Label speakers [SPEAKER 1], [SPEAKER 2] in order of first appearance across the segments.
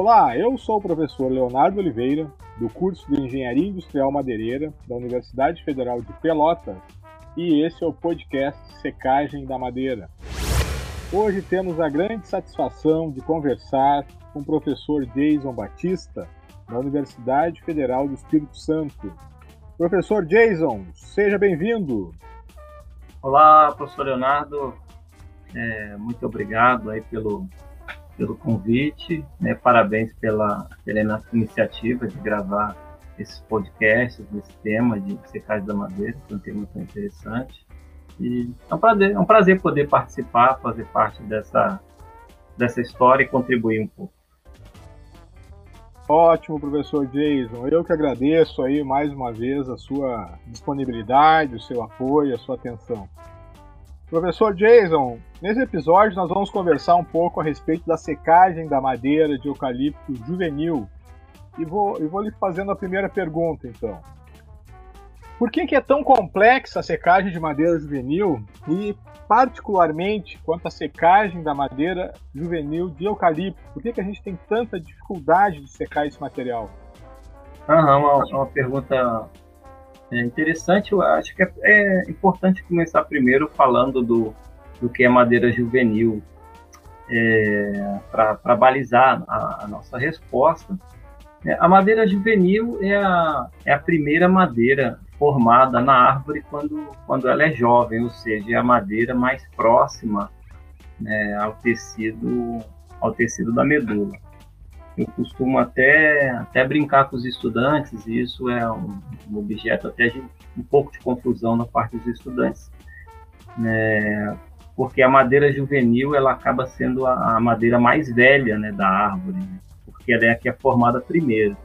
[SPEAKER 1] Olá, eu sou o professor Leonardo Oliveira, do curso de Engenharia Industrial Madeireira da Universidade Federal de Pelotas, e esse é o podcast Secagem da Madeira. Hoje temos a grande satisfação de conversar com o professor Jason Batista, da Universidade Federal do Espírito Santo. Professor Jason, seja bem-vindo.
[SPEAKER 2] Olá, professor Leonardo. É, muito obrigado aí pelo, pelo convite. Né? Parabéns pela, pela iniciativa de gravar esses podcasts, desse tema de secagem da madeira, que é um tema muito interessante. E é um prazer, é um prazer poder participar, fazer parte dessa, dessa história e contribuir um pouco.
[SPEAKER 1] Ótimo, professor Jason. Eu que agradeço aí mais uma vez a sua disponibilidade, o seu apoio, a sua atenção. Professor Jason, nesse episódio nós vamos conversar um pouco a respeito da secagem da madeira de eucalipto juvenil. E vou, e vou lhe fazendo a primeira pergunta, então. Por que, que é tão complexa a secagem de madeira juvenil e, particularmente, quanto à secagem da madeira juvenil de eucalipto? Por que, que a gente tem tanta dificuldade de secar esse material?
[SPEAKER 2] Aham, uma, uma pergunta é, interessante. Eu acho que é, é, importante começar primeiro falando do, do que é madeira juvenil, é, para balizar a, a, nossa resposta. É, a madeira juvenil é a, é a primeira madeira formada na árvore quando, quando ela é jovem, ou seja, é a madeira mais próxima né, ao, tecido, ao tecido da medula. Eu costumo até, até brincar com os estudantes, e isso é um, um objeto até de um pouco de confusão na parte dos estudantes, né, porque a madeira juvenil ela acaba sendo a, a madeira mais velha né, da árvore, né, porque ela é a que é formada primeiro.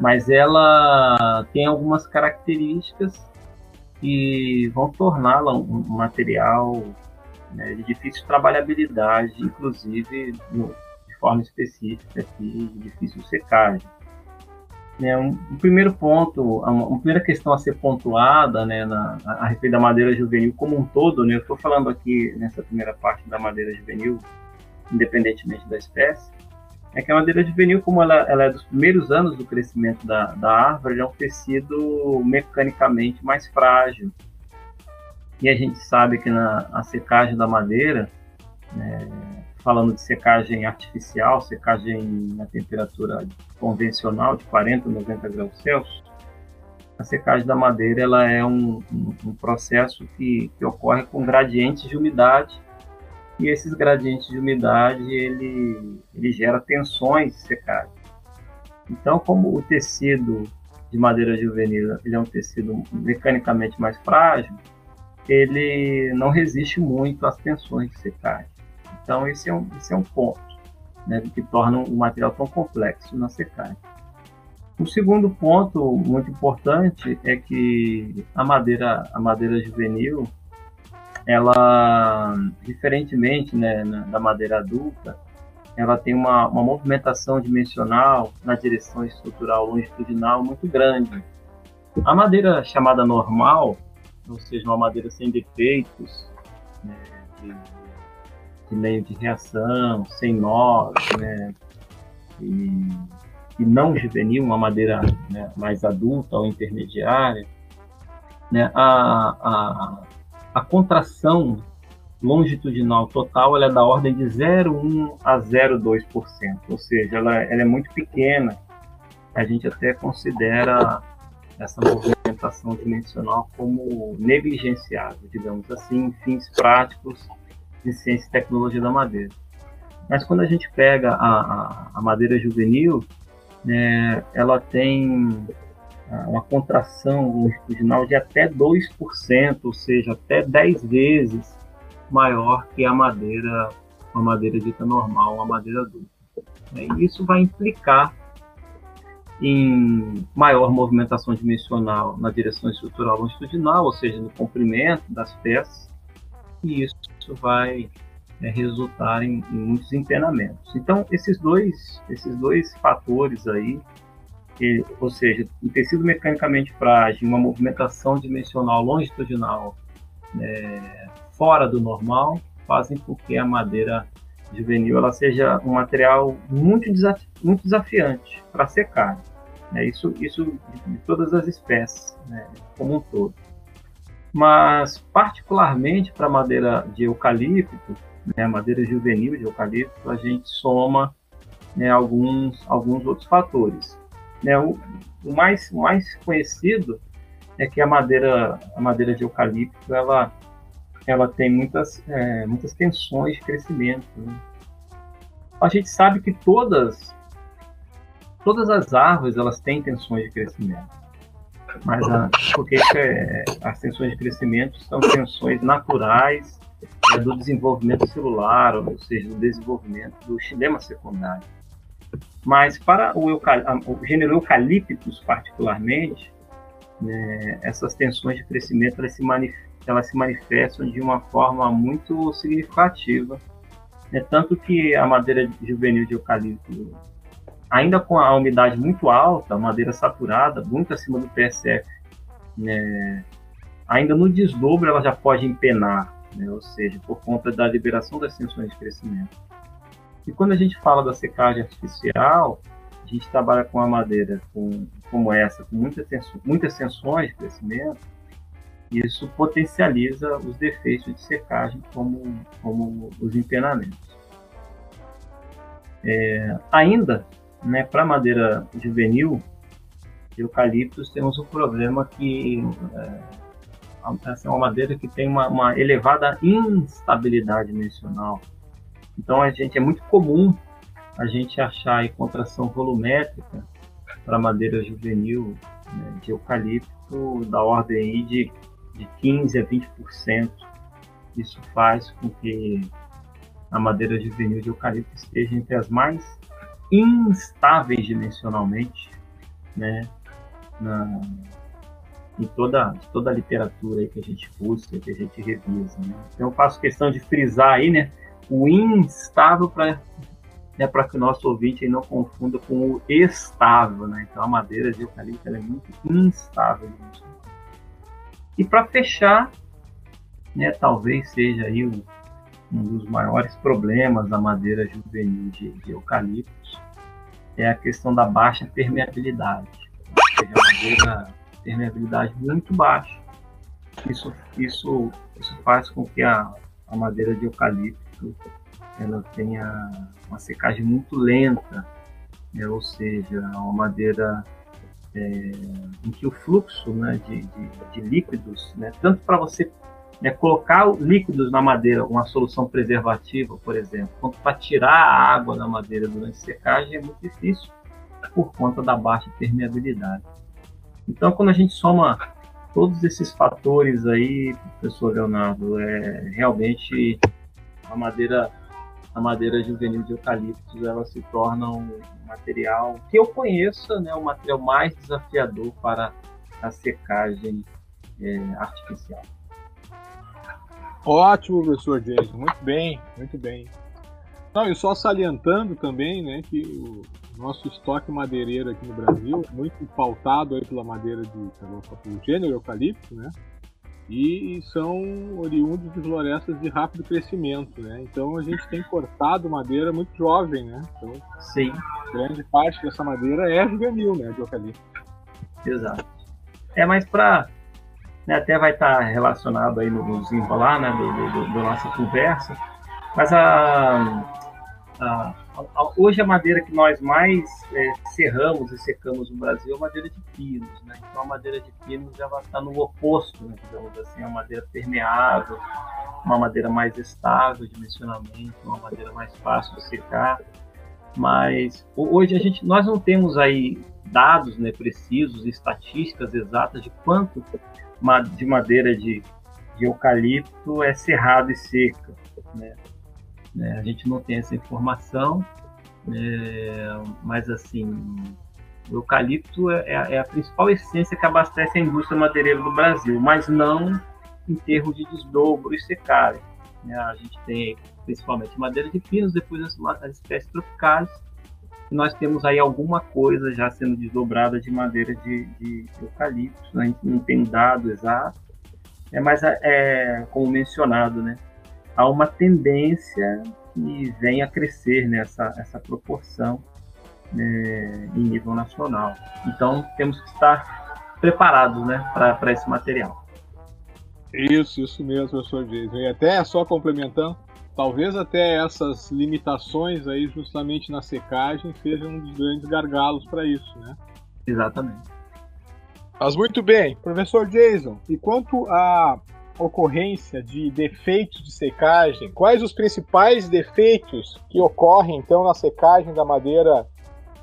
[SPEAKER 2] Mas ela tem algumas características que vão torná-la um material né, de difícil trabalhabilidade, inclusive no, forma específica aqui, de difícil secagem. É, um, um, primeiro ponto, uma, uma, primeira questão a ser pontuada né, na, a, a respeito da madeira juvenil como um todo, né, eu estou falando aqui nessa primeira parte da madeira juvenil, independentemente da espécie, é que a madeira juvenil, como ela, ela, é dos primeiros anos do crescimento da, da árvore, é um tecido mecanicamente mais frágil. E a gente sabe que na a secagem da madeira, é, falando de secagem artificial, secagem na temperatura convencional de 40 a 90 graus Celsius, a secagem da madeira ela é um, um, um processo que, que ocorre com gradientes de umidade e esses gradientes de umidade ele, ele gera tensões de secagem. Então, como o tecido de madeira juvenil ele é um tecido mecanicamente mais frágil, ele não resiste muito às tensões de secagem. Então, esse é um, esse é um ponto né, que torna o material tão complexo na secagem. O segundo ponto muito importante é que a madeira, a madeira juvenil ela, diferentemente né, da madeira adulta, ela tem uma, uma movimentação dimensional na direção estrutural longitudinal muito grande. A madeira chamada normal, ou seja, uma madeira sem defeitos, né, de, de, meio de reação, sem nós, né, e, e, não juvenil, uma madeira né, mais adulta ou intermediária, né, a, a, a contração longitudinal total ela é da ordem de 0,1 a 0,2%, ou seja, ela, ela, é muito pequena. A gente até considera essa movimentação dimensional como negligenciável, digamos assim, em fins práticos de ciência e tecnologia da madeira. Mas quando a gente pega a, a, a madeira juvenil, né, ela tem uma contração longitudinal de até 2%, ou seja, até 10 vezes maior que a madeira, uma madeira dita normal, uma madeira adulta. E isso vai implicar em maior movimentação dimensional na direção estrutural longitudinal, ou seja, no comprimento das peças, e isso vai é, resultar em, em muitos empenamentos. Então, esses dois, esses dois fatores aí que, ou seja, um tecido mecanicamente frágil, uma movimentação dimensional longitudinal é, fora do normal, fazem com que a madeira juvenil ela seja um material muito, desaf muito desafiante para secar. Né? Isso, isso de todas as espécies, né? como um todo. Mas, particularmente para madeira de eucalipto, né? madeira juvenil de eucalipto, a gente soma né, alguns, alguns outros fatores. Né? O, o, mais, o mais conhecido é que a madeira, a madeira de eucalipto ela, ela tem muitas, é, muitas tensões de crescimento. Né? A gente sabe que todas, todas as árvores elas têm tensões de crescimento. Mas a, é, as tensões de crescimento são tensões naturais é, do desenvolvimento celular, ou seja, do desenvolvimento do xilema secundário. Mas para o, o gênero Eucaliptus, particularmente, né, essas tensões de crescimento elas se, elas se manifestam de uma forma muito significativa. Né, tanto que a madeira juvenil de eucalipto, ainda com a umidade muito alta, madeira saturada, muito acima do PSF, né, ainda no desdobro ela já pode empenar, né, ou seja, por conta da liberação das tensões de crescimento. E quando a gente fala da secagem artificial, a gente trabalha com uma madeira com, como essa, com muitas tensões, muitas tensões de crescimento, isso potencializa os defeitos de secagem, como, como os empenamentos. É, ainda, né, para madeira juvenil, de eucaliptos, temos um problema que é, essa é uma madeira que tem uma, uma elevada instabilidade dimensional então a gente é muito comum a gente achar contração volumétrica para madeira juvenil né, de eucalipto da ordem de, de 15 a 20%. Isso faz com que a madeira juvenil de eucalipto esteja entre as mais instáveis dimensionalmente, né, na, em toda, toda a literatura que a gente busca, que a gente revisa. Né? Então eu faço questão de frisar aí, né, o instável para né, para que o nosso ouvinte não confunda com o estável, né? Então a madeira de eucalipto é muito instável. E para fechar, né, talvez seja aí um, um, dos maiores problemas da madeira juvenil de, de eucaliptos é a questão da baixa permeabilidade. Ou seja, a madeira permeabilidade muito baixa. Isso, isso, isso faz com que a, a madeira de eucalipto ela tenha uma secagem muito lenta, né? ou seja, uma madeira é, em que o fluxo né, de, de, de líquidos, né, tanto para você né, colocar líquidos na madeira, uma solução preservativa, por exemplo, quanto para tirar a água da madeira durante secagem é muito difícil por conta da baixa permeabilidade. Então, quando a gente soma todos esses fatores aí, professor Leonardo, é realmente a madeira a madeira juvenil de eucalipto ela se torna um material que eu conheça, né, o material mais desafiador para a secagem é, artificial.
[SPEAKER 1] Ótimo, professor Jason, muito bem, muito bem. Não, e só salientando também, né, que o nosso estoque madeireiro aqui no Brasil, muito pautado aí pela madeira de, pelo gênero eucalipto, né, e são oriundos de florestas de rápido crescimento, né? Então a gente tem cortado madeira muito jovem, né? Então,
[SPEAKER 2] Sim.
[SPEAKER 1] Grande parte dessa madeira é juvenil, né, de eucalipto.
[SPEAKER 2] Exato. É, mas para né, até vai estar relacionado aí no desenrolar, né, do, do, do nossa conversa, mas a, a hoje a madeira que nós mais é, serramos e secamos no Brasil é a madeira de pinos, né? Então a madeira de pinos ela está no oposto, né, digamos assim, é madeira permeável, uma madeira mais estável dimensionalmente, uma madeira mais fácil de secar. Mas hoje a gente, nós não temos aí dados né, precisos, estatísticas exatas de quanto de madeira de, de eucalipto é serrado e seca, né? Né? A gente não tem essa informação, é, mas assim, o eucalipto é, é, é, a principal essência que abastece a indústria madeireira do Brasil, mas não em termos de desdobro e secagem. Né? A gente tem principalmente madeira de pinos, depois as, as espécies tropicais, nós temos aí alguma coisa já sendo desdobrada de madeira de, de eucalipto, né? a gente não tem dado exato, é, mas é, como mencionado, né? há uma tendência que vem a crescer nessa né, essa proporção né, em nível nacional. Então temos que estar preparados né, para esse material.
[SPEAKER 1] Isso, isso mesmo, professor Jason. E até só complementando, talvez até essas limitações aí justamente na secagem sejam um dos grandes gargalos para isso, né?
[SPEAKER 2] Exatamente.
[SPEAKER 1] Mas muito bem, professor Jason, e quanto à ocorrência de defeitos de secagem, quais os principais defeitos que ocorrem então na secagem da madeira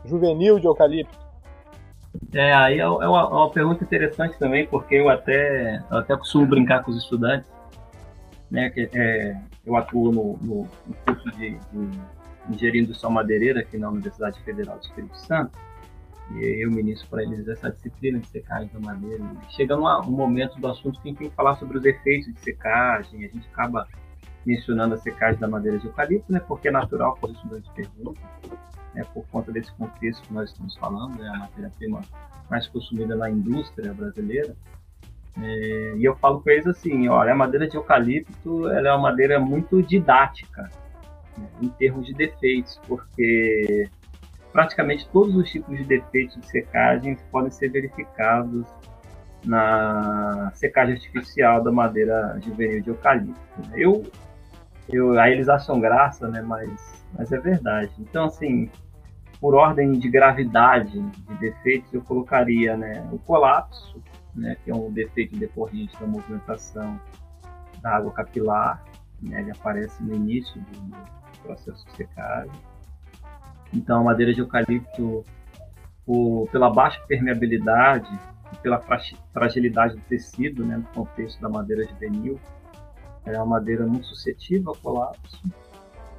[SPEAKER 1] juvenil de eucalipto?
[SPEAKER 2] É, aí é, é uma, é uma pergunta interessante também, porque eu até, eu até costumo brincar com os estudantes, né, que é, eu atuo no, no, no curso de, de engenharia industrial madeireira aqui na Universidade Federal do Espírito Santo, e eu ministro para eles essa disciplina de secagem da madeira. Chegando um momento do assunto que a gente tem que falar sobre os efeitos de secagem, a gente acaba mencionando a secagem da madeira de eucalipto, né, porque é natural, como os estudantes perguntam, né, por conta desse contexto que nós estamos falando, né, a matéria-prima mais consumida na indústria brasileira. É, e eu falo com eles assim, olha, a madeira de eucalipto ela é uma madeira muito didática né, em termos de defeitos, porque praticamente todos os tipos de defeitos de secagem podem ser verificados na secagem artificial da madeira juvenil de eucalipto. Eu, eu, aí eles acham graça, né? Mas, mas é verdade. Então, assim, por ordem de gravidade de defeitos, eu colocaria né, o colapso, né, que é um defeito decorrente da movimentação da água capilar, né, ele aparece no início do processo de secagem. Então, a madeira de eucalipto, por, pela baixa permeabilidade e pela fragilidade do tecido, né, no contexto da madeira juvenil, é uma madeira muito suscetível ao colapso.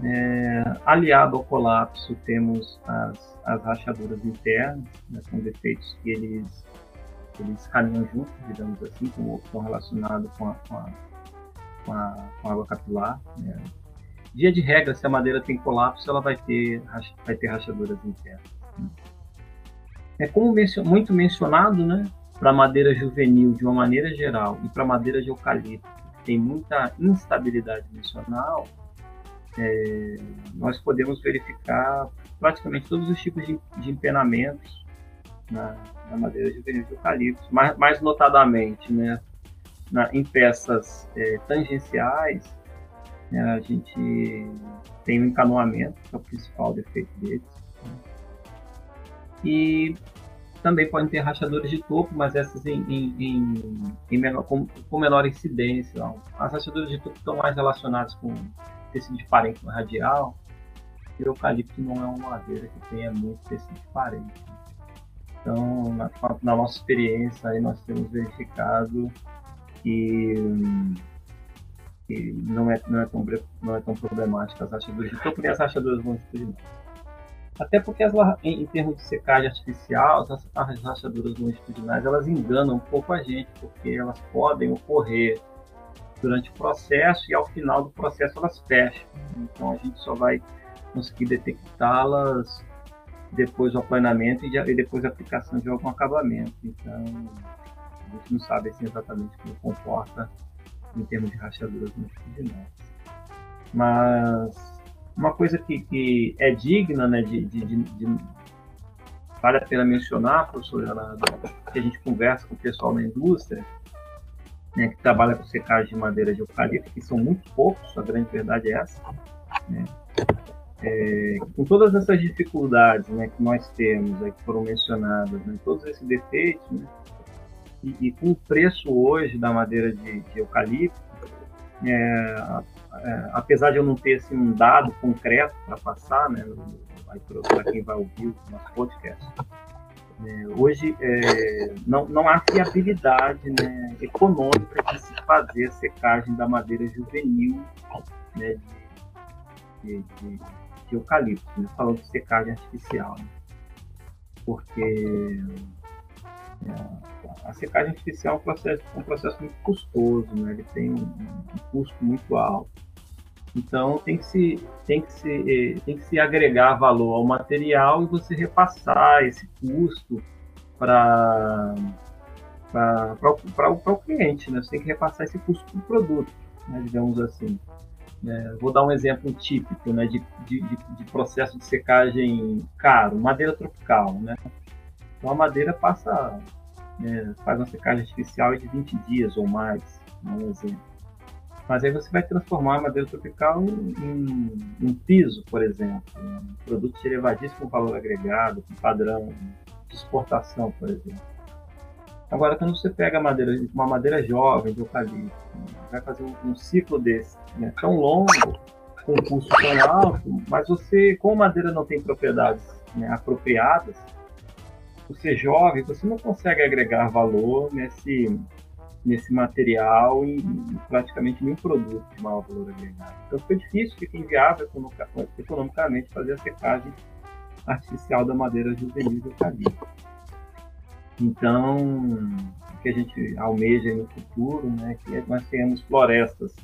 [SPEAKER 2] É, aliado ao colapso, temos as, as rachaduras internas, né, são defeitos que eles, eles caminham juntos, digamos assim, como estão relacionados com a, com a, com a, com a água capilar. Né, Dia de regra, se a madeira tem colapso, ela vai ter, vai ter rachaduras internas. Né? É como muito mencionado, né? Para madeira juvenil, de uma maneira geral, e para madeira de eucalipto, que tem muita instabilidade dimensional, é, nós podemos verificar praticamente todos os tipos de, de empenamentos na, na, madeira juvenil de eucalipto, mais, mais notadamente né, na, em peças é, tangenciais né? A gente tem o encanoamento, que é o principal defeito deles. Né? E também podem ter rachaduras de topo, mas essas em, em, em, em menor, com, com, menor incidência. As rachaduras de topo estão mais relacionadas com tecido de parênquima radial. E o eucalipto não é uma madeira que tenha muito tecido de parênquima. Então, na, na, nossa experiência, aí nós temos verificado que que não é, não é, tão, não é tão problemática as rachaduras topo nem as rachaduras longitudinais. Até porque as, em, em, termos de secagem artificial, as, as rachaduras longitudinais elas enganam um pouco a gente, porque elas podem ocorrer durante o processo e ao final do processo elas fecham. Então a gente só vai conseguir detectá-las depois do aplanamento e, de, depois da aplicação de algum acabamento. Então a gente não sabe assim, exatamente como comporta em termos de rachaduras longitudinais. Mas uma coisa que, que é digna né, de, de, de, de, vale a pena mencionar, professor Leonardo, que a gente conversa com o pessoal na indústria, né, que trabalha com secagem de madeira de eucalipto, que são muito poucos, a grande verdade é essa. Né? É, com todas essas dificuldades né, que nós temos, aí, que foram mencionadas, né, todos esses defeitos, né, e, e, com o preço hoje da madeira de, de eucalipto, é, é, apesar de eu não ter assim, um dado concreto para passar, né, para quem vai ouvir o nosso podcast, é, hoje é, não, não há fiabilidade né, econômica de se fazer a secagem da madeira juvenil né, de, de, de eucalipto, né, falando de secagem artificial. Né, porque é, a secagem artificial é um processo, um processo muito custoso, né? ele tem um, um custo muito alto. Então tem que se tem que se eh, tem que se agregar valor ao material e você repassar esse custo para para o cliente, né? Você tem que repassar esse custo para o produto, né? digamos assim. É, vou dar um exemplo típico né, de, de, de, processo de secagem caro, madeira tropical. Né? Então a madeira passa, é, faz uma secagem artificial de 20 dias ou mais, um exemplo. Mas aí você vai transformar a madeira tropical em, um piso, por exemplo, um produto de elevadíssimo valor agregado, com padrão de exportação, por exemplo. Agora, quando você pega madeira, uma madeira jovem de eucalipto, vai fazer um, um ciclo desse, né, tão longo, com um custo tão alto, mas você, como madeira não tem propriedades né, apropriadas, você é jovem, você não consegue agregar valor nesse, nesse material em, praticamente nenhum produto de maior valor agregado. Então fica difícil, fica inviável economicamente fazer a secagem artificial da madeira juvenil do eucalipto. Então, o que a gente almeja no futuro, né, que é nós tenhamos florestas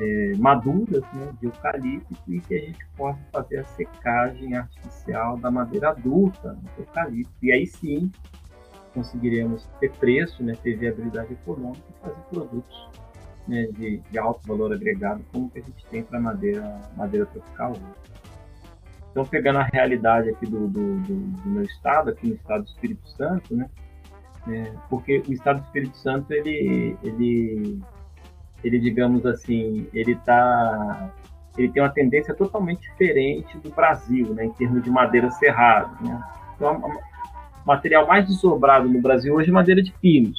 [SPEAKER 2] é, maduras né, de eucalipto e que a gente possa fazer a secagem artificial da madeira adulta do eucalipto. E aí sim conseguiremos ter preço, né, ter viabilidade econômica e fazer produtos né, de, de, alto valor agregado, como que a gente tem para madeira, madeira tropical hoje. Então, pegando a realidade aqui do, do, do, do, meu estado, aqui no estado do Espírito Santo, né, é, porque o estado do Espírito Santo, ele, ele, ele digamos assim, ele tá ele tem uma tendência totalmente diferente do Brasil, né, em termos de madeira serrada. Né? Então, material mais desobrado no Brasil hoje é madeira de pinos.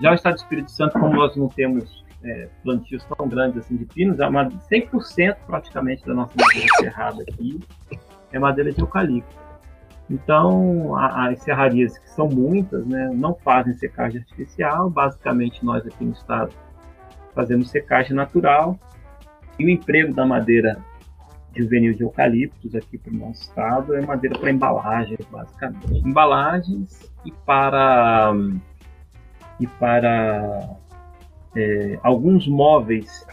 [SPEAKER 2] Já o estado do Espírito Santo, como nós não temos é, plantios tão grandes assim de pinos, é uma, 100% praticamente da nossa madeira serrada aqui é madeira de eucalipto. Então, as serrarias, que são muitas, né, não fazem secagem artificial. Basicamente, nós aqui no estado fazemos secagem natural. E o emprego da madeira juvenil de eucaliptos aqui para o nosso estado é madeira para embalagens, basicamente. Embalagens e para, e para é, alguns móveis,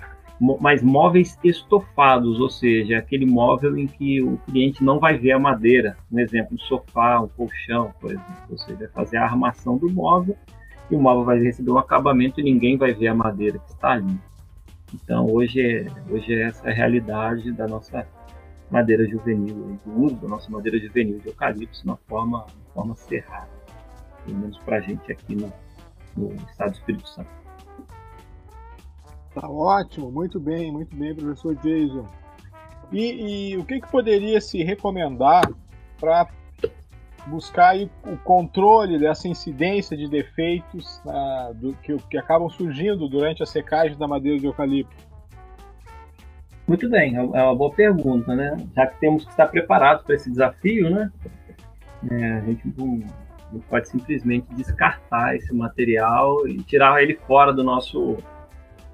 [SPEAKER 2] mas móveis estofados, ou seja, aquele móvel em que o cliente não vai ver a madeira. Um exemplo, um sofá, um colchão, por exemplo. Ou seja, fazer a armação do móvel e o móvel vai receber um acabamento e ninguém vai ver a madeira que está ali. Então hoje é, hoje é essa a realidade da nossa madeira juvenil, do uso da nossa madeira juvenil de eucalipto na forma, forma cerrada, pelo menos para a gente aqui no, no estado do Espírito Santo.
[SPEAKER 1] Tá ótimo, muito bem, muito bem, professor Jason. E, e o que, que poderia se recomendar para buscar o controle dessa incidência de defeitos uh, do, que, que acabam surgindo durante a secagem da madeira de eucalipto?
[SPEAKER 2] Muito bem, é, é uma boa pergunta, né? Já que temos que estar preparados para esse desafio, né? É, a gente não, não, pode simplesmente descartar esse material e tirar ele fora do nosso,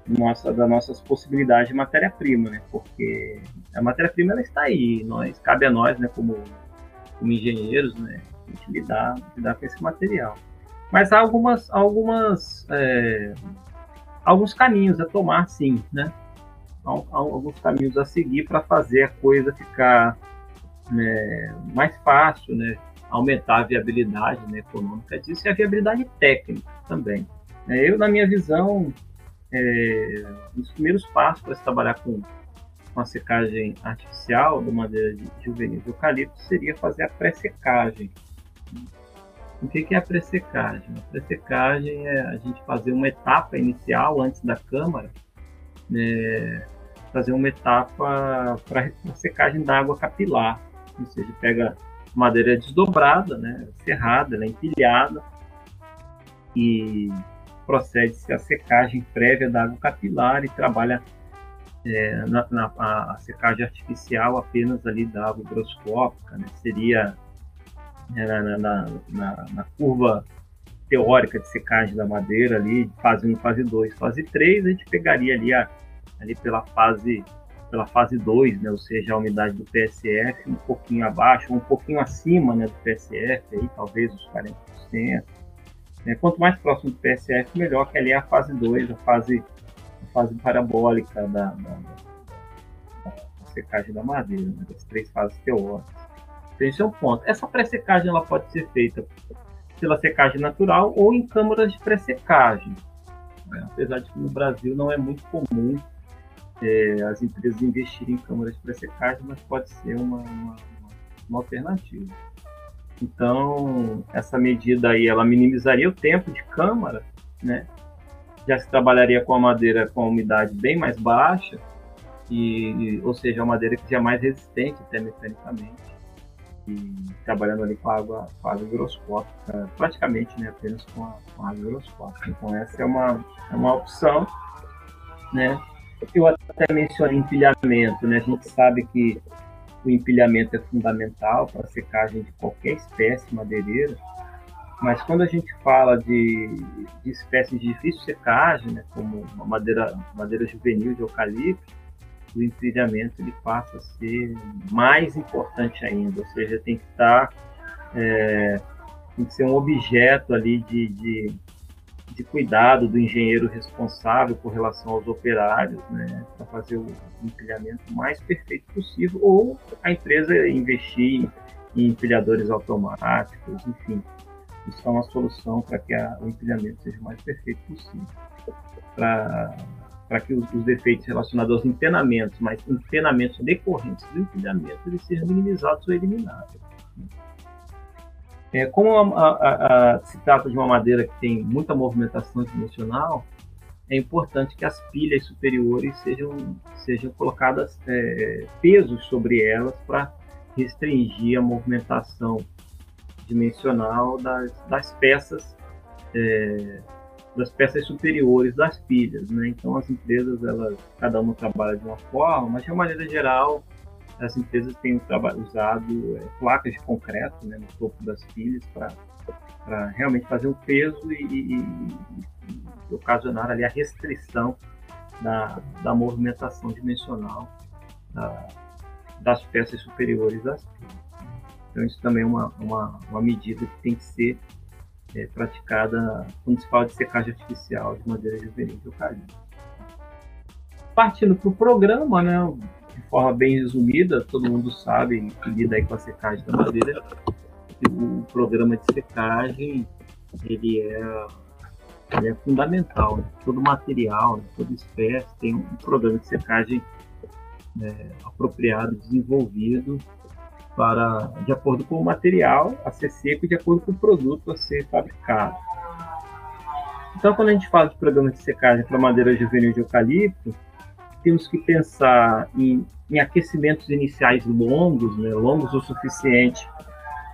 [SPEAKER 2] nossa, das nossas possibilidades de matéria-prima, né? Porque a matéria-prima ela está aí, nós cabe a nós, né? Como como engenheiros, né, a gente lidar, lidar com esse material. Mas há algumas, algumas, é, alguns caminhos a tomar, sim, né? Há, há alguns caminhos a seguir para fazer a coisa ficar né, mais fácil, né? Aumentar a viabilidade né, econômica disso e a viabilidade técnica também. É, eu, na minha visão, é, dos primeiros passos para se trabalhar com com a secagem artificial da madeira de juvenil de eucalipto seria fazer a pré-secagem. O que é a pré-secagem? A pré-secagem é a gente fazer uma etapa inicial antes da câmara, né, fazer uma etapa para secagem da água capilar, ou seja, pega madeira desdobrada, né, serrada, né, empilhada e procede-se a secagem prévia da água capilar e trabalha é, na, na a secagem artificial apenas ali da água higroscópica, né? seria é, na, na, na, na, curva teórica de secagem da madeira ali, fase 1, fase 2, fase 3, a gente pegaria ali, a, ali pela fase pela fase 2, né, ou seja, a umidade do PSF um pouquinho abaixo, um pouquinho acima né, do PSF, aí, talvez os 40%. Né, quanto mais próximo do PSF, melhor, que ali é a fase 2, a fase fase parabólica da, da, da, da secagem da madeira, né, das três fases teóricas. Então, esse é um ponto. Essa pré-secagem ela pode ser feita pela secagem natural ou em câmaras de pré-secagem. Né? Apesar de que no Brasil não é muito comum é, as empresas investirem em câmaras de pré-secagem, mas pode ser uma, uma, uma, alternativa. Então, essa medida aí, ela minimizaria o tempo de câmara, né? Já se trabalharia com a madeira com a umidade bem mais baixa, e, ou seja, uma madeira que já é mais resistente até mecanicamente e trabalhando ali com água, com água higroscópica, praticamente né, apenas com a, com a água higroscópica. Então essa é uma, é uma opção, né? Eu até mencionei empilhamento, né? A gente sabe que o empilhamento é fundamental para a secagem de qualquer espécie madeireira, mas quando a gente fala de, de espécies de difícil secagem, né, como madeira, madeira juvenil de eucalipto, o empilhamento ele passa a ser mais importante ainda, ou seja, tem que estar é, tem que ser um objeto ali de, de, de, cuidado do engenheiro responsável por relação aos operários, né, para fazer o empilhamento mais perfeito possível, ou a empresa investir em empilhadores automáticos, enfim, isso é uma solução para que a, o empilhamento seja o mais perfeito possível. Para que os, os, defeitos relacionados aos empenamentos, mas empenamentos decorrentes do empilhamento, eles sejam minimizados ou eliminados. É, como a, a, a, se trata de uma madeira que tem muita movimentação dimensional, é importante que as pilhas superiores sejam, sejam colocadas é, pesos sobre elas para restringir a movimentação dimensional das, das peças é, das peças superiores das pilhas, né? Então as empresas, elas, cada uma trabalha de uma forma, mas de uma maneira geral, as empresas têm usado é, placas de concreto né, no topo das pilhas para realmente fazer o peso e, e, e, ocasionar ali a restrição da, da movimentação dimensional da, das peças superiores das pilhas. Então isso também é uma, uma, uma medida que tem que ser é, praticada quando se fala de secagem artificial de madeira juvenil de eucalipto. Partindo para o programa, né, de forma bem resumida, todo mundo sabe que lida aí com a secagem da madeira, o programa de secagem ele é, ele é fundamental. Né? Todo material, né? toda espécie tem um programa de secagem é, apropriado, desenvolvido para, de acordo com o material a ser seco e de acordo com o produto a ser fabricado. Então, quando a gente fala de programa de secagem para madeira juvenil de eucalipto, temos que pensar em, em aquecimentos iniciais longos, né, longos o suficiente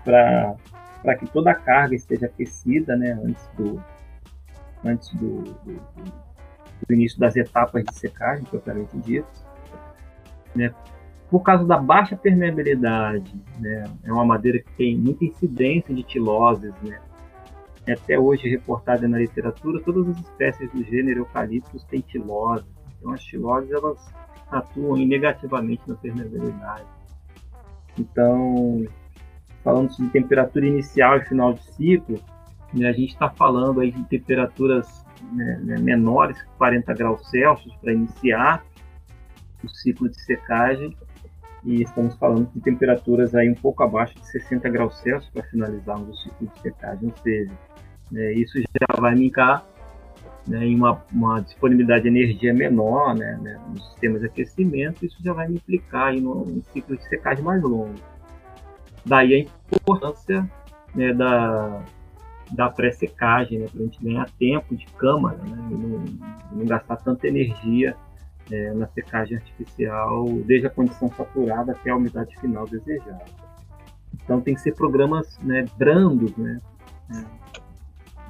[SPEAKER 2] para que toda a carga esteja aquecida né, antes, do, antes do, do, do início das etapas de secagem, propriamente dito. Né, por causa da baixa permeabilidade, né? É uma madeira que tem muita incidência de tiloses, né? Até hoje reportada na literatura, todas as espécies do gênero eucaliptus têm tilose. Então as tiloses elas atuam negativamente na permeabilidade. Então, falando de temperatura inicial e final de ciclo, né, a gente está falando aí de temperaturas né, né menores que 40 graus Celsius para iniciar o ciclo de secagem e estamos falando de temperaturas aí um pouco abaixo de 60 graus Celsius para finalizarmos o ciclo de secagem, ou seja, né, isso já vai indicar né, em uma, uma, disponibilidade de energia menor né, né, nos sistemas de aquecimento, isso já vai implicar aí num ciclo de secagem mais longo. Daí a importância né, da, da pré-secagem, né, para a gente ganhar tempo de câmara né, e não, não gastar tanta energia é, na secagem artificial, desde a condição saturada até a umidade final desejada. Então tem que ser programas né, brandos, né?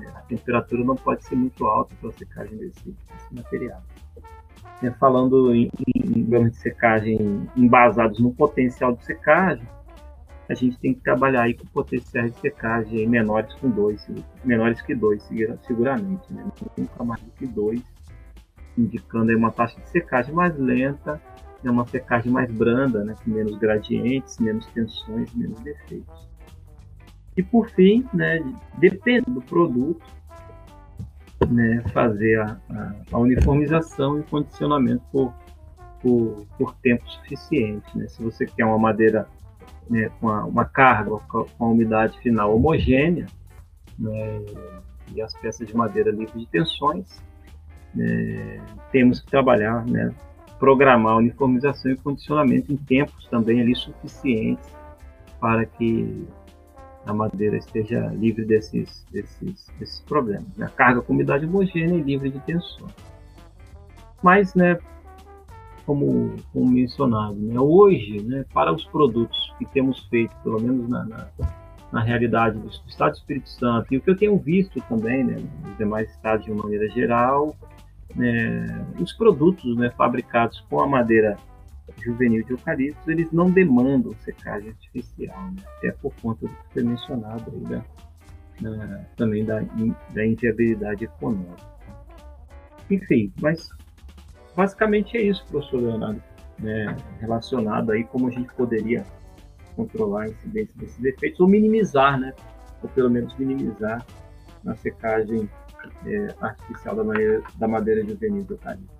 [SPEAKER 2] A temperatura não pode ser muito alta para a secagem desse, desse material. É, falando em, em programas de secagem embasados no potencial de secagem, a gente tem que trabalhar aí com potenciais de secagem menores com dois, menores que dois, seguramente, né? nunca mais do que dois indicando aí uma taxa de secagem mais lenta, é uma secagem mais branda, né, com menos gradientes, menos tensões, menos defeitos. E por fim, né, depende do produto, né, fazer a, a, a uniformização e condicionamento por, por, por tempo suficiente. Né? Se você quer uma madeira né, com a, uma carga, com a umidade final homogênea, né, e as peças de madeira livres de tensões, é, temos que trabalhar né, programar a uniformização e condicionamento em tempos também ali suficientes para que a madeira esteja livre desses, desses, desses problemas. Né? A carga com umidade homogênea e livre de tensões. Mas, né, como, como mencionado, né, hoje, né, para os produtos que temos feito, pelo menos na, na, na, realidade do Estado do Espírito Santo, e o que eu tenho visto também né, nos demais estados de uma maneira geral, né, os produtos né, fabricados com a madeira juvenil de eucaliptos, eles não demandam secagem artificial, né? até por conta do que foi mencionado aí também da, da inviabilidade econômica. Enfim, mas basicamente é isso, professor Leonardo, né? relacionado aí como a gente poderia controlar a incidência desses efeitos ou minimizar, né? ou pelo menos minimizar na secagem é, artificial da, madeira, da madeira juvenil do eucalipto.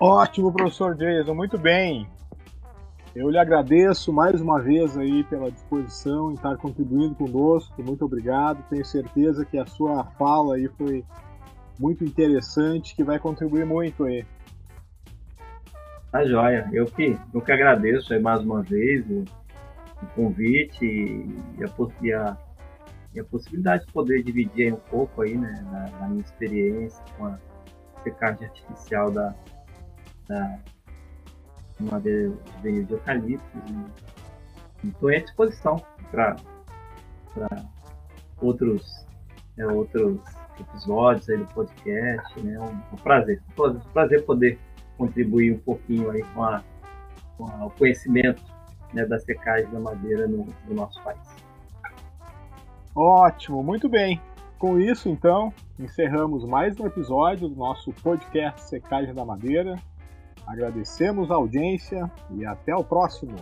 [SPEAKER 1] Ótimo, professor Jason, muito bem. Eu lhe agradeço mais uma vez aí pela disposição em estar contribuindo conosco. Muito obrigado. Tenho certeza que a sua fala aí foi muito interessante, que vai contribuir muito aí.
[SPEAKER 2] Tá joia. Eu que, eu que agradeço aí mais uma vez o, o convite e a, e, a, e a, possibilidade de poder dividir um pouco aí, né, da, da minha experiência com a secagem artificial da, da madeira veio de eucalipto. E estou à disposição para outros, é, outros episódios aí do podcast. Né? Um, um prazer. Um prazer poder contribuir um pouquinho aí com, a, com a, o conhecimento né, da secagem da madeira no, no nosso país.
[SPEAKER 1] Ótimo, muito bem. Com isso, então, encerramos mais um episódio do nosso podcast Secagem da Madeira. Agradecemos a audiência e até o próximo.